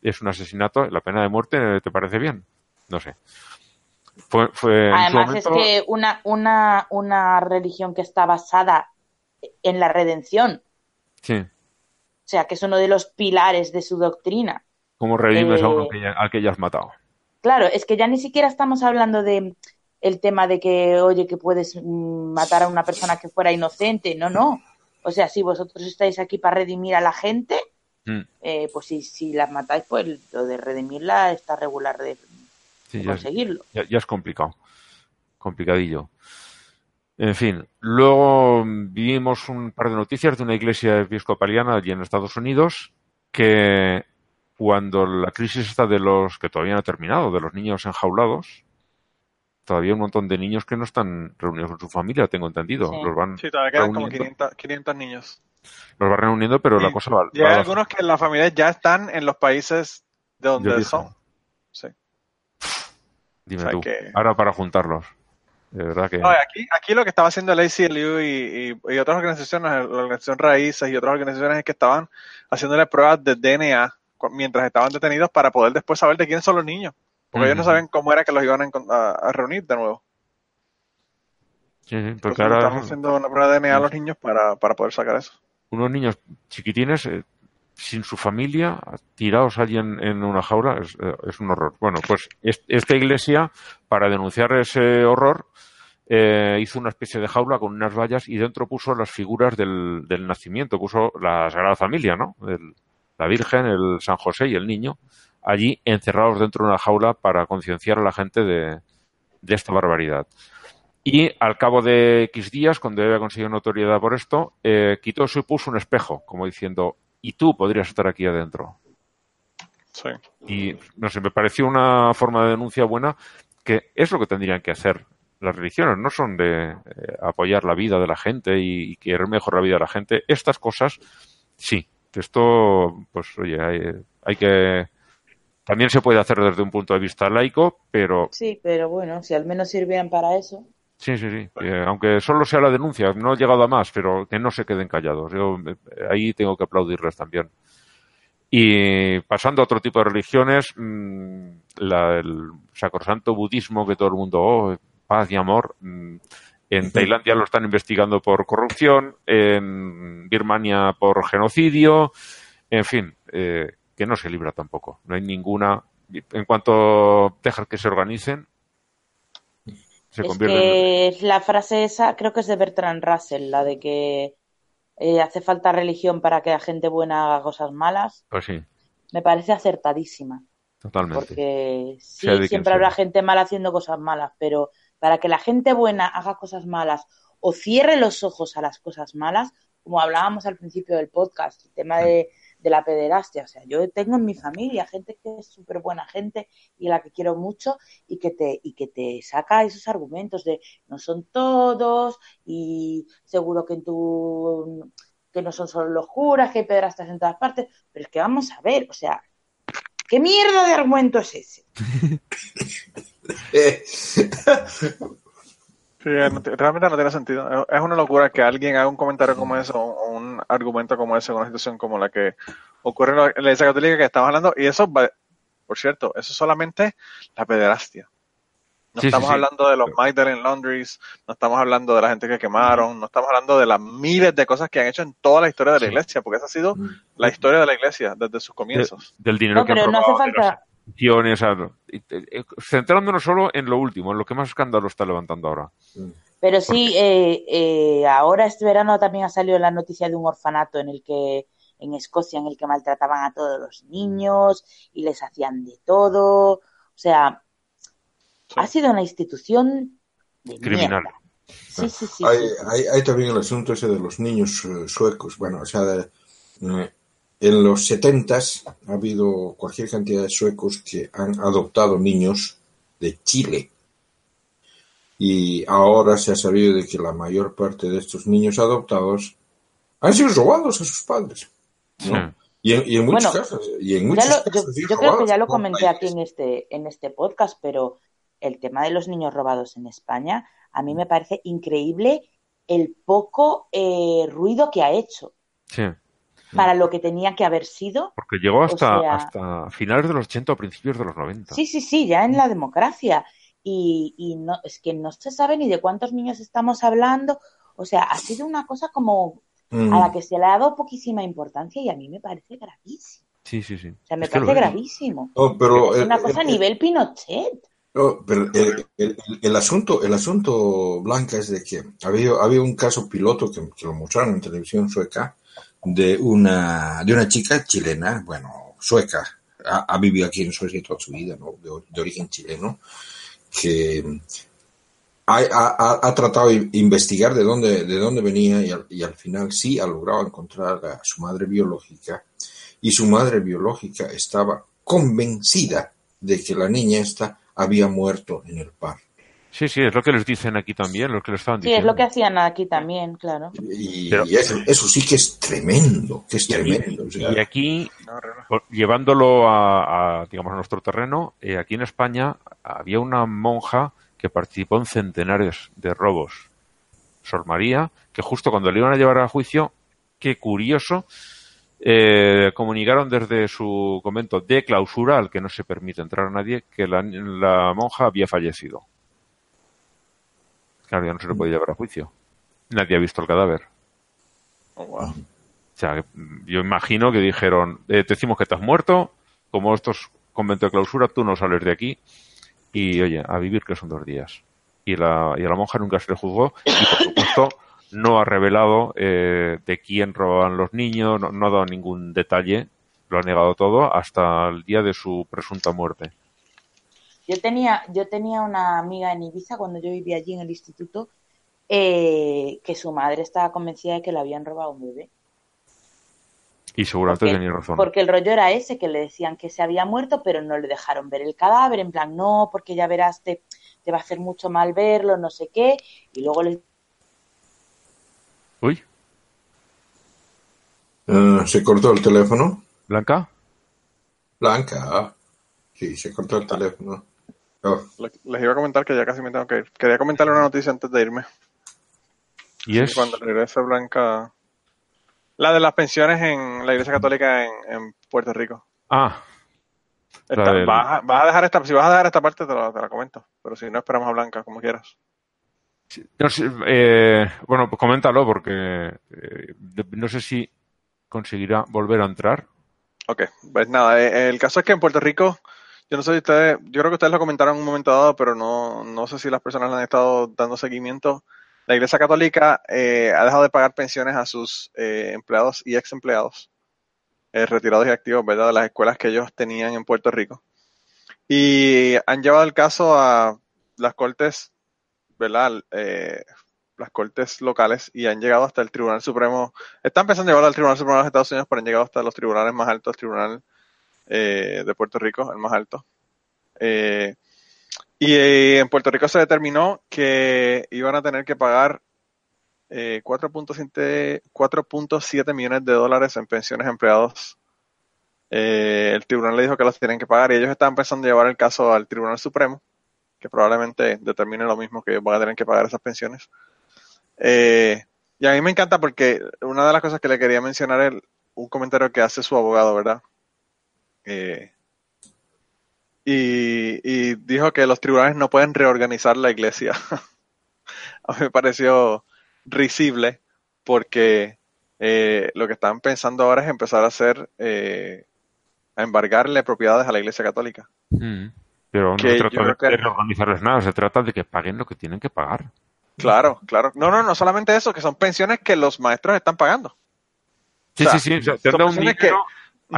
S5: es un asesinato, la pena de muerte te parece bien. No sé. Fue,
S7: Además
S5: momento-
S7: es que una, una, una religión que está basada en la redención,
S5: Sí.
S7: o sea, que es uno de los pilares de su doctrina.
S5: ¿Cómo redimes a uno
S7: Eh,
S5: que ya- al que ya has matado?
S7: Claro, es que ya ni siquiera estamos hablando de el tema de que, oye, que puedes mm, matar a una persona que fuera inocente. No, no. O sea, si vosotros estáis aquí para redimir a la gente,
S5: Mm,
S7: eh, pues si, si la matáis, pues lo de redimirla está regular de,
S5: sí,
S7: conseguirlo.
S5: ya- ya es complicado. Complicadillo. En fin, luego vimos un par de noticias de una iglesia episcopaliana allí en Estados Unidos que cuando la crisis está de los que todavía no ha terminado, de los niños enjaulados, todavía hay un montón de niños que no están reunidos con su familia, tengo entendido.
S7: Sí.
S5: Los van,
S6: Sí, todavía quedan como
S5: reuniendo,
S6: 500, 500 niños.
S5: los van reuniendo, pero la cosa va,
S6: Y hay
S5: va-
S6: algunos que las familias ya están en los países de
S5: de
S6: donde son. Sí.
S5: Dime
S6: o sea
S5: tú.
S6: que-
S5: Ahora para juntarlos. De verdad que.
S6: No, aquí, aquí lo que estaba haciendo el ACLU y, y- y otras organizaciones, la organización Raíces y otras organizaciones es que estaban haciéndole pruebas de DNA mientras estaban detenidos para poder después saber de quiénes son los niños. Porque ellos no saben cómo era que los iban a, a- reunir de nuevo.
S5: Sí, sí, porque ahora
S6: están haciendo una prueba de DNA a los niños para, para poder sacar eso.
S5: unos niños chiquitines eh, sin su familia, tirados allí en, una jaula, es, eh, es un horror. Bueno, pues es- esta iglesia, para denunciar ese horror, eh, hizo una especie de jaula con unas vallas y dentro puso las figuras del, nacimiento, puso la Sagrada Familia, ¿no? La Virgen, el San José y el niño, allí encerrados dentro de una jaula para concienciar a la gente de, esta barbaridad. Y al cabo de X días, cuando había conseguido notoriedad por esto, eh, quitó y puso un espejo, como diciendo, y tú podrías estar aquí adentro.
S6: Sí.
S5: Y no sé, me pareció una forma de denuncia buena que es lo que tendrían que hacer las religiones, no son de eh, apoyar la vida de la gente y, y querer mejorar la vida de la gente. Estas cosas, sí. Esto, pues oye, hay, hay que. También se puede hacer desde un punto de vista laico, pero
S7: Sí, pero bueno, si al menos sirvieran para eso.
S5: Sí, sí, sí. Eh, aunque solo sea la denuncia, no he llegado a más, pero que no se queden callados. Yo eh, ahí tengo que aplaudirles también. Y pasando a otro tipo de religiones, mm, la- el sacrosanto budismo que todo el mundo, oh, paz y amor. mm, En Tailandia lo están investigando por corrupción, en Birmania por genocidio, en fin, eh, que no se libra tampoco. No hay ninguna. En cuanto dejas que se organicen, se
S7: es que la frase esa creo que es de Bertrand Russell, la de que eh, hace falta religión para que la gente buena haga cosas malas.
S5: Pues sí,
S7: Me parece acertadísima.
S5: totalmente.
S7: Porque sí, siempre
S5: sea.
S7: habrá gente mala haciendo cosas malas, pero para que la gente buena haga cosas malas o cierre los ojos a las cosas malas, como hablábamos al principio del podcast, el tema de, de la pederastia. O sea, yo tengo en mi familia gente que es súper buena gente y a la que quiero mucho y que te, y que te saca esos argumentos de no son todos y seguro que en tu que no son solo los curas, que hay pederastas en todas partes, pero es que vamos a ver, o sea, ¿Qué mierda de argumento es ese? *laughs* *laughs*
S8: Eh,
S6: Sí, no te- realmente no tiene sentido. Es una locura que alguien haga un comentario como eso o un argumento como ese con una situación como la que ocurre en la Iglesia Católica que estamos hablando. Y eso, va- por cierto, eso es solamente la pederastia. No
S5: Sí,
S6: estamos
S5: sí.
S6: hablando de los Magdalene Laundries, no estamos hablando de la gente que quemaron, no estamos hablando de las miles de cosas que han hecho en toda la historia de la
S5: Sí.
S6: Iglesia, porque esa ha sido la historia de la Iglesia desde sus
S5: De-
S6: comienzos.
S5: del dinero
S7: No,
S5: que han
S7: pero no hace
S5: robado,
S7: falta.
S5: A- y- eh, centrándonos solo en lo último, en lo que más escándalo está levantando ahora.
S7: Pero sí, eh, eh, ahora este verano también ha salido la noticia de un orfanato en el que, en Escocia, en el que maltrataban a todos los niños y les hacían de todo. O sea, ha sido una institución de
S5: Criminal.
S7: mierda. Sí, sí, sí.
S8: hay,
S7: sí, sí.
S8: hay, hay también el asunto ese de los niños eh, suecos. Bueno, o sea, de- eh, en los setentas ha habido cualquier cantidad de suecos que han adoptado niños de Chile. Y ahora se ha sabido de que la mayor parte de estos niños adoptados han sido robados a sus padres. ¿no?
S5: Sí.
S8: Y, en, y en muchos
S7: Bueno,
S8: casos. Y en muchos
S7: lo-
S8: casos,
S7: yo creo que ya lo comenté aquí en este, en este podcast, pero el tema de los niños robados en España, a mí me parece increíble el poco eh, ruido que ha hecho
S5: Sí,
S7: para lo que tenía que haber sido.
S5: porque llegó hasta,
S7: sea-
S5: hasta finales de los 80 o principios de los 90.
S7: Sí, sí, sí, ya en la democracia. Y, y no, es que no se sabe ni de cuántos niños estamos hablando. O sea, ha sido una cosa como
S8: Mm.
S7: a la que se le ha dado poquísima importancia y a mí me parece gravísimo.
S5: Sí, sí, sí.
S7: O sea, me
S5: Es
S7: parece gravísimo.
S8: No, pero
S7: Es
S8: el-
S7: una cosa a
S8: el-
S7: nivel Pinochet.
S8: No, pero el, el- el asunto, el asunto blanca es de que había, había un caso piloto que, que lo mostraron en televisión sueca de una, de una chica chilena, bueno, sueca, ha, vivido aquí en Suecia toda su vida, ¿no? de, origen chileno, que ha, ha- tratado de investigar de dónde, de dónde venía y al, y al final sí ha logrado encontrar a su madre biológica y su madre biológica estaba convencida de que la niña esta había muerto en el par.
S5: Sí, sí, es lo que les dicen aquí también, lo que les estaban
S7: Sí,
S5: diciendo.
S7: es lo que hacían aquí también, claro.
S8: Y,
S5: Pero-
S8: y eso, eso sí que es tremendo, que es
S5: Y aquí-
S8: tremendo. o sea,
S5: Y aquí, llevándolo a, a, digamos, a nuestro terreno, eh, aquí en España había una monja que participó en centenares de robos. Sor María, que justo cuando le iban a llevar a juicio, qué curioso, eh, comunicaron desde su convento de clausura, al que no se permite entrar a nadie, que la, la monja había fallecido. Claro, ya no se le podía llevar a juicio. Nadie ha visto el cadáver.
S6: Oh, wow.
S5: O sea, que, yo imagino que dijeron, eh, te decimos que te has muerto, como esto es convento de clausura, tú no sales de aquí y, oye, a vivir que son dos días. Y, la, y a la monja nunca se le juzgó y, por supuesto, no ha revelado eh, de quién robaban los niños, no, no ha dado ningún detalle, lo ha negado todo hasta el día de su presunta muerte.
S7: Yo tenía, yo tenía una amiga en Ibiza cuando yo vivía allí en el instituto, eh, que su madre estaba convencida de que le habían robado un bebé.
S5: Y seguramente
S7: Porque-
S5: tenía razón.
S7: Porque el rollo era ese, que le decían que se había muerto, pero no le dejaron ver el cadáver, en plan, no, porque ya verás, te, te va a hacer mucho mal verlo, no sé qué. Y luego le
S5: Uy,
S8: Eh, se cortó el teléfono.
S5: Blanca.
S8: Blanca. Sí, se cortó el teléfono. Oh,
S6: Le- Les iba a comentar que ya casi me tengo que ir. Quería comentarle una noticia antes de irme.
S5: Y es.
S6: Cuando regrese Blanca. La de las pensiones en la Iglesia Católica en, en Puerto Rico.
S5: Ah, La
S6: Esta-
S5: del-
S6: vas, a, vas a dejar esta, si vas a dejar esta parte te la, te la comento. Pero si no esperamos a Blanca, como quieras.
S5: no eh, bueno, pues coméntalo porque eh, no sé si conseguirá volver a entrar.
S6: Ok, pues nada, eh, el caso es que en Puerto Rico, yo no sé si ustedes, yo creo que ustedes lo comentaron en un momento dado, pero no, no sé si las personas le han estado dando seguimiento. La Iglesia Católica eh, ha dejado de pagar pensiones a sus eh, empleados y ex empleados, eh, retirados y activos, ¿verdad? De las escuelas que ellos tenían en Puerto Rico. Y han llevado el caso a las cortes, ¿verdad? Eh, las cortes locales y han llegado hasta el Tribunal Supremo. Están pensando en llevarlo al Tribunal Supremo de los Estados Unidos, pero han llegado hasta los tribunales más altos, Tribunal eh, de Puerto Rico, el más alto. Eh, y eh, en Puerto Rico se determinó que iban a tener que pagar eh, 4.7 4.7 millones de dólares en pensiones a empleados. Eh, el tribunal le dijo que los tienen que pagar y ellos estaban pensando en llevar el caso al Tribunal Supremo, que probablemente determine lo mismo, que ellos van a tener que pagar esas pensiones. Y a mí me encanta porque una de las cosas que le quería mencionar es un comentario que hace su abogado, ¿verdad? Eh, y, y dijo que los tribunales no pueden reorganizar la iglesia. *laughs* a mí me pareció risible porque eh, lo que están pensando ahora es empezar a hacer, eh, a embargarle propiedades a la iglesia católica.
S5: Mm. Pero no
S6: Que
S5: se trata de,
S6: que-
S5: reorganizarles nada, se trata de que paguen lo que tienen que pagar.
S6: Claro, claro. No, no, no solamente eso, que son pensiones que los maestros están pagando.
S5: Sí,
S6: O sea,
S5: sí, sí. o sea, te han
S6: son
S5: dado un dinero,
S6: que no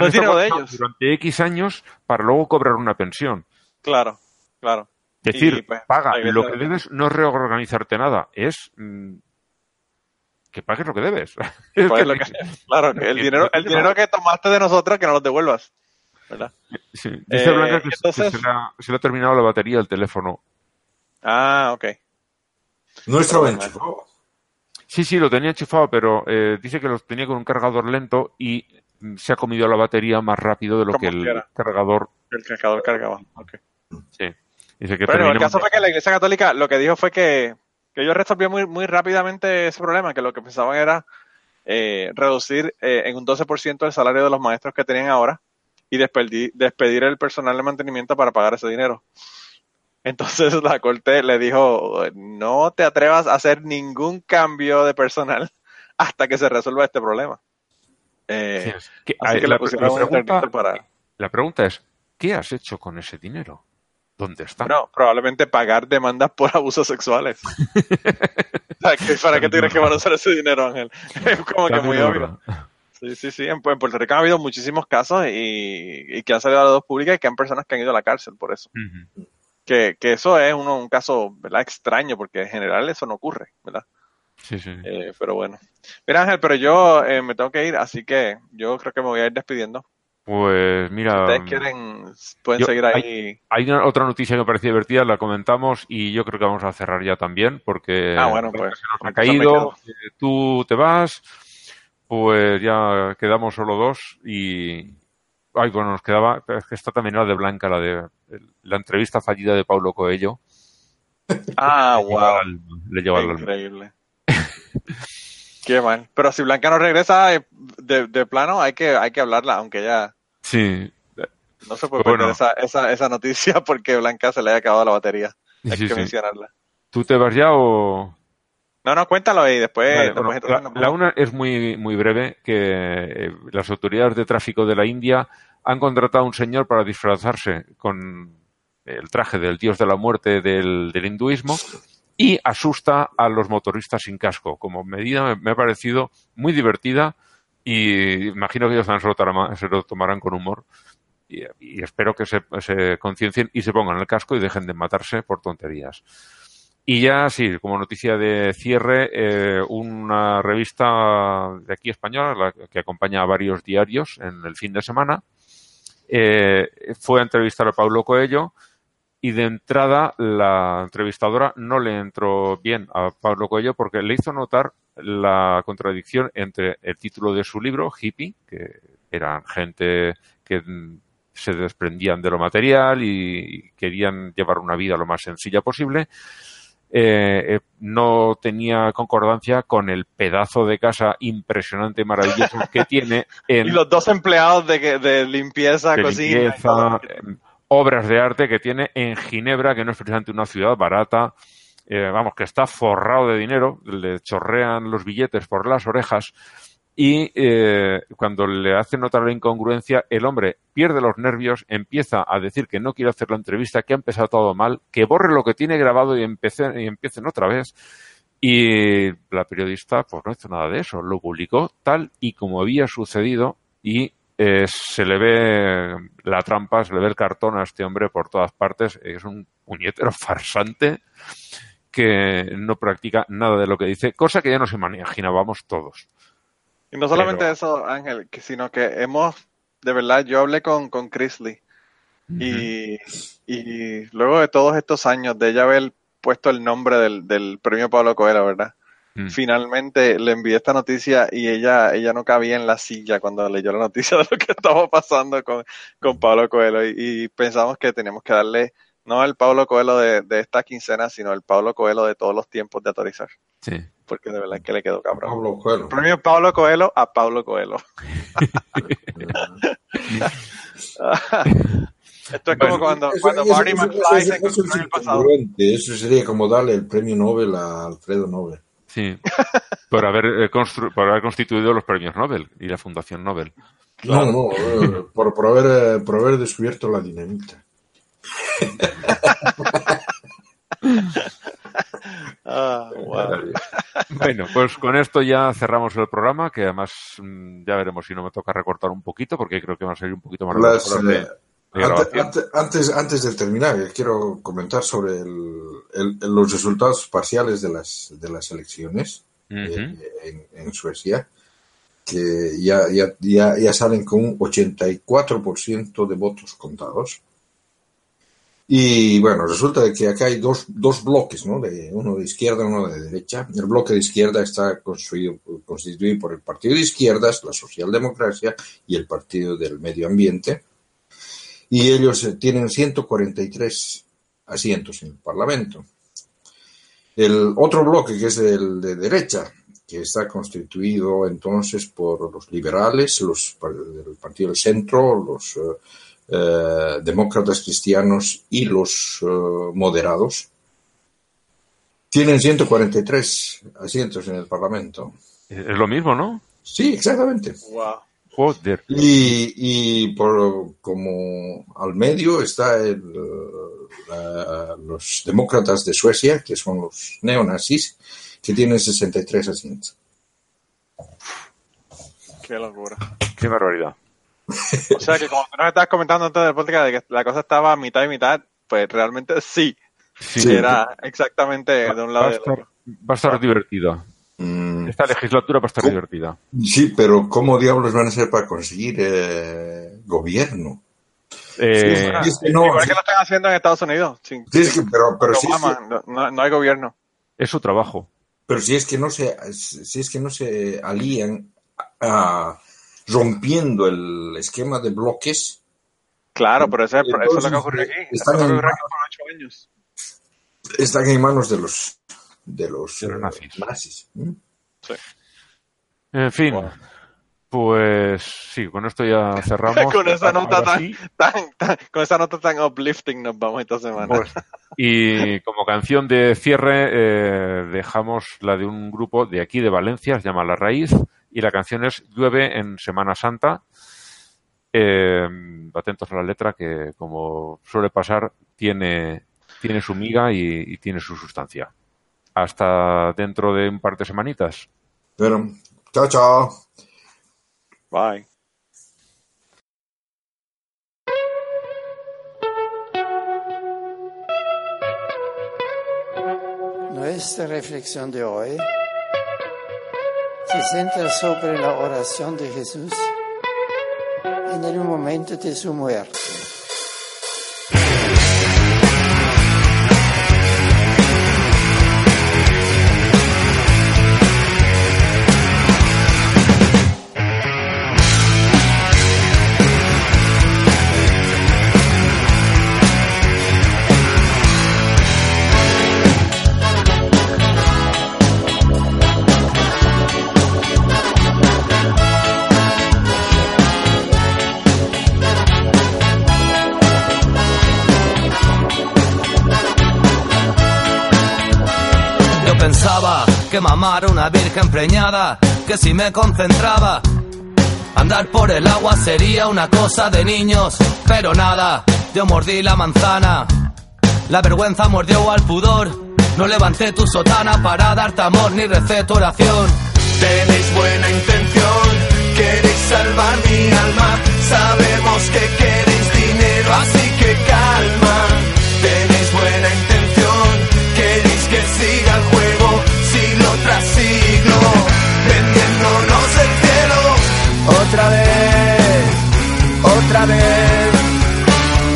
S5: han
S6: es dinero
S5: estado
S6: de ellos.
S5: Durante X años para luego cobrar una pensión.
S6: Claro, claro.
S5: Es decir,
S6: Y, pues,
S5: paga. Lo que debes no es reorganizarte nada, es mm, que pagues lo que debes. *laughs* Es que-
S6: lo que- claro, que el *laughs* dinero, el
S5: que-
S6: dinero que tomaste de nosotros, que nos lo devuelvas. ¿Verdad?
S5: sí. Dice
S6: Eh,
S5: Blanca que, que
S6: entonces-
S5: se, le ha, se le ha terminado la batería del teléfono.
S6: Ah, ok.
S8: no estaba enchufado.
S5: Sí, sí, lo tenía enchufado, pero eh, dice que lo tenía con un cargador lento y se ha comido la batería más rápido de lo que el cargador.
S6: El cargador cargaba. Ok.
S5: Sí. Dice que
S6: Pero el caso fue que la Iglesia Católica lo que dijo fue que, que ellos resolvieron muy, muy rápidamente ese problema, que lo que pensaban era eh, reducir eh, en un 12% el salario de los maestros que tenían ahora y despedir, despedir el personal de mantenimiento para pagar ese dinero. Entonces la corte le dijo, no te atrevas a hacer ningún cambio de personal *laughs* hasta que se resuelva este problema. Eh,
S5: Sí, es que-
S6: así que
S5: la, pregunta,
S6: para...
S5: la pregunta es, ¿qué has hecho con ese dinero? ¿Dónde está?
S6: Bueno, probablemente pagar demandas por abusos sexuales. *laughs* ¿Para qué crees que van a usar ese dinero, Ángel? *laughs* Es como que muy obvio. Sí, sí, sí. En, en Puerto Rico ha habido muchísimos casos y, y que han salido a la luz pública y que han personas que han ido a la cárcel por eso. Que, que eso es uno, un caso ¿verdad? extraño porque en general eso no ocurre, ¿verdad?
S5: Sí, sí.
S6: Eh, pero bueno. Mira, Ángel, pero yo eh, me tengo que ir, así que yo creo que me voy a ir despidiendo.
S5: Pues
S6: Si
S5: mira,
S6: ustedes quieren, pueden
S5: yo-
S6: seguir ahí.
S5: hay una, otra noticia que me parecía divertida, la comentamos y yo creo que vamos a cerrar ya también porque
S6: Ah, bueno, pues,
S5: se nos ha
S6: me
S5: caído, eh, tú te vas, pues ya quedamos solo dos y ay bueno nos quedaba es que está también la de Blanca la de la entrevista fallida de Paulo Coello
S6: Ah, wow.
S5: le lleva.
S6: Increíble. Qué mal. Pero si Blanca no regresa eh, de, de plano, hay que, hay que hablarla, aunque ya
S5: sí
S6: no se puede
S5: Bueno.
S6: perder esa, esa, esa noticia *laughs* porque Blanca se le haya acabado la batería. Hay
S5: sí,
S6: que
S5: sí.
S6: mencionarla.
S5: tú te vas ya o
S6: No, no, cuéntalo y después,
S5: Vale,
S6: después
S5: bueno, la, la una es muy, muy breve, que eh, las autoridades de tráfico de la India han contratado a un señor para disfrazarse con el traje del dios de la muerte del, del hinduismo y asusta a los motoristas sin casco. Como medida me, ha parecido muy divertida y imagino que ellos se lo, tomarán, con humor. y, espero que se, se conciencien y se pongan el casco y dejen de matarse por tonterías. Y ya, sí, como noticia de cierre, eh, una revista de aquí española, la que acompaña a varios diarios en el fin de semana, eh, fue a entrevistar a Paulo Coelho y de entrada la entrevistadora no le entró bien a Pablo Coelho porque le hizo notar la contradicción entre el título de su libro, Hippie, que eran gente que se desprendían de lo material y querían llevar una vida lo más sencilla posible, eh, eh, no tenía concordancia con el pedazo de casa impresionante y maravilloso que tiene *laughs* en
S6: Y los dos empleados de, de limpieza,
S5: de
S6: cocina.
S5: limpieza, eh, obras de arte que tiene en Ginebra, que no es precisamente una ciudad barata, eh, vamos, que está forrado de dinero, le chorrean los billetes por las orejas y eh, cuando le hace notar la incongruencia, el hombre pierde los nervios, empieza a decir que no quiere hacer la entrevista, que ha empezado todo mal, que borre lo que tiene grabado y, y empiecen otra vez. Y la periodista pues no hizo nada de eso, lo publicó tal y como había sucedido y eh, se le ve la trampa, se le ve el cartón a este hombre por todas partes, es un puñetero *laughs* farsante que no practica nada de lo que dice, cosa que ya nos imaginábamos todos.
S6: Y no solamente
S5: Pero-
S6: eso, Ángel, sino que hemos, de verdad, yo hablé con, con Chris Lee y, y luego de todos estos años de ella haber puesto el nombre del, del premio Pablo Coelho, ¿verdad?
S5: Mm.
S6: Finalmente le envié esta noticia y ella, ella no cabía en la silla cuando leyó la noticia *laughs* de lo que estaba pasando con, con Pablo Coelho y, y pensamos que teníamos que darle no el Pablo Coelho de, de esta quincena, sino el Pablo Coelho de todos los tiempos de autorizar,
S5: Sí.
S6: porque de verdad que le quedó cabrón.
S8: Pablo Coelho.
S6: Premio Pablo Coelho a Pablo Coelho. *laughs* Esto es como cuando,
S8: Eso-
S6: cuando
S8: eso-
S6: Marty
S8: eso-
S6: McFly
S8: eso-
S6: se
S8: eso
S6: encontró en el pasado.
S8: Eso sería como darle el premio Nobel a Alfredo Nobel.
S5: Sí. Por haber, eh, constru- por haber constituido los premios Nobel y la Fundación Nobel.
S8: No, no, eh, por, por, haber, eh, por haber descubierto la dinamita.
S6: Ah, wow.
S5: Bueno, pues con esto ya cerramos el programa, que además mm, ya veremos si no me toca recortar un poquito, porque creo que va a salir un poquito más
S8: Las,
S5: horas de,
S8: eh,
S5: de
S8: Ante-
S5: grabación.
S8: ante- antes, antes de terminar, eh, quiero comentar sobre el- el- los resultados parciales de las, de las elecciones eh, en, en Suecia, que ya, ya, ya, ya salen con un 84% de votos contados. Y bueno, resulta de que acá hay dos, dos bloques, ¿no? De, uno de izquierda, uno de derecha. El bloque de izquierda está construido, constituido por el Partido de Izquierdas, la Socialdemocracia y el Partido del Medio Ambiente y ellos eh, tienen 143 asientos en el Parlamento. El otro bloque, que es el de derecha, que está constituido entonces por los liberales, los par- del Partido del Centro, los eh, eh, demócratas cristianos y los eh, moderados, tienen 143 asientos en el Parlamento.
S5: Es lo mismo, ¿no?
S8: Sí, exactamente.
S6: Wow.
S5: Joder.
S8: Y, y por como al medio está el, la- los demócratas de Suecia, que son los neonazis, que tienen 63 asientos.
S6: Qué locura.
S5: Qué barbaridad.
S6: O sea que como tú nos estabas comentando antes del podcast de que la cosa estaba mitad y mitad, pues realmente sí,
S5: Sí.
S6: era exactamente de un lado
S5: Va a
S6: y del
S5: estar,
S6: otro.
S5: va a estar divertida.
S8: Mm,
S5: Esta legislatura va a estar divertida.
S8: sí, pero ¿cómo diablos van a hacer para conseguir eh, gobierno?
S5: Eh,
S8: Sí, es que no,
S6: Igual
S8: sí,
S6: que lo están haciendo en Estados Unidos.
S8: Sí, es que- pero, pero, si es
S6: Obama,
S8: que,
S6: no, no- no hay gobierno.
S5: es su trabajo.
S8: pero si es que no se si es que no se alían a- rompiendo el esquema de bloques,
S6: Claro, pero eso es, eso es lo que
S8: Entonces,
S6: ocurrió aquí.
S8: Están en-
S6: ocurrió aquí por ocho años.
S8: están en manos de los de los,
S5: De los
S8: eh,
S5: nazis.
S8: nazis, ¿eh?
S5: En fin, pues sí, con esto ya cerramos. *laughs*
S6: con esa nota tan,
S5: sí,
S6: tan, tan- con esa nota tan uplifting nos vamos esta semana.
S5: pues, y como canción de cierre eh, dejamos la de un grupo de aquí de Valencia, se llama La Raíz, y la canción es Llueve en Semana Santa. Eh, atentos a la letra que, como suele pasar, tiene, tiene su miga y, y tiene su sustancia. Hasta dentro de un par de semanitas.
S8: Pero, chao, chao.
S6: Bye.
S2: Nuestra reflexión de hoy se centra sobre la oración de Jesús en el momento de su muerte.
S9: Que mamar una virgen preñada, que si me concentraba, andar por el agua sería una cosa de niños, pero nada, yo mordí la manzana, la vergüenza mordió al pudor, no levanté tu sotana para darte amor ni recé tu oración.
S10: Tenéis buena intención, queréis salvar mi alma, sabemos que queréis dinero, así que calma. Otra vez, otra vez.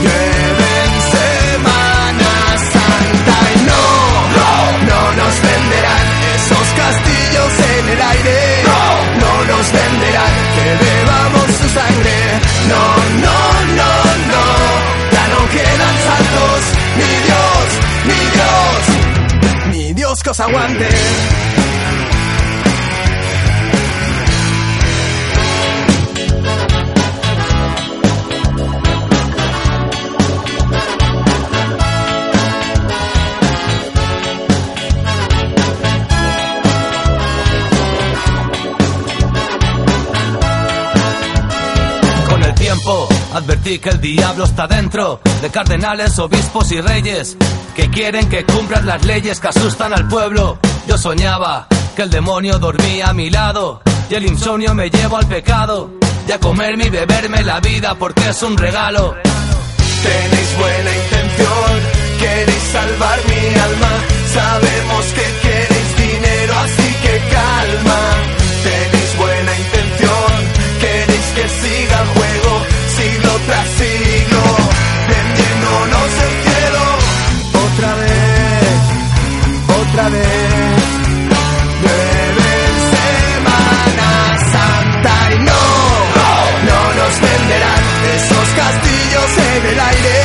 S10: Llueve en Semana Santa y no, no, no nos venderán esos castillos en el aire. No, no nos venderán que bebamos su sangre. No, no, no, no, ya no quedan santos, ni Dios, ni Dios, ni Dios que os aguante.
S9: Advertí que el diablo está dentro de cardenales, obispos y reyes que quieren que cumplas las leyes que asustan al pueblo. Yo soñaba que el demonio dormía a mi lado y el insomnio me llevó al pecado y a comerme y beberme la vida porque es un regalo.
S10: Tenéis buena intención, queréis salvar mi alma, sabemos que queréis dinero, así que calma. Tenéis buena intención, queréis que siga el juego, tras siglo, vendiéndonos el cielo. Otra vez, otra vez. Llueve en Semana Santa y no, no nos venderán esos castillos en el aire.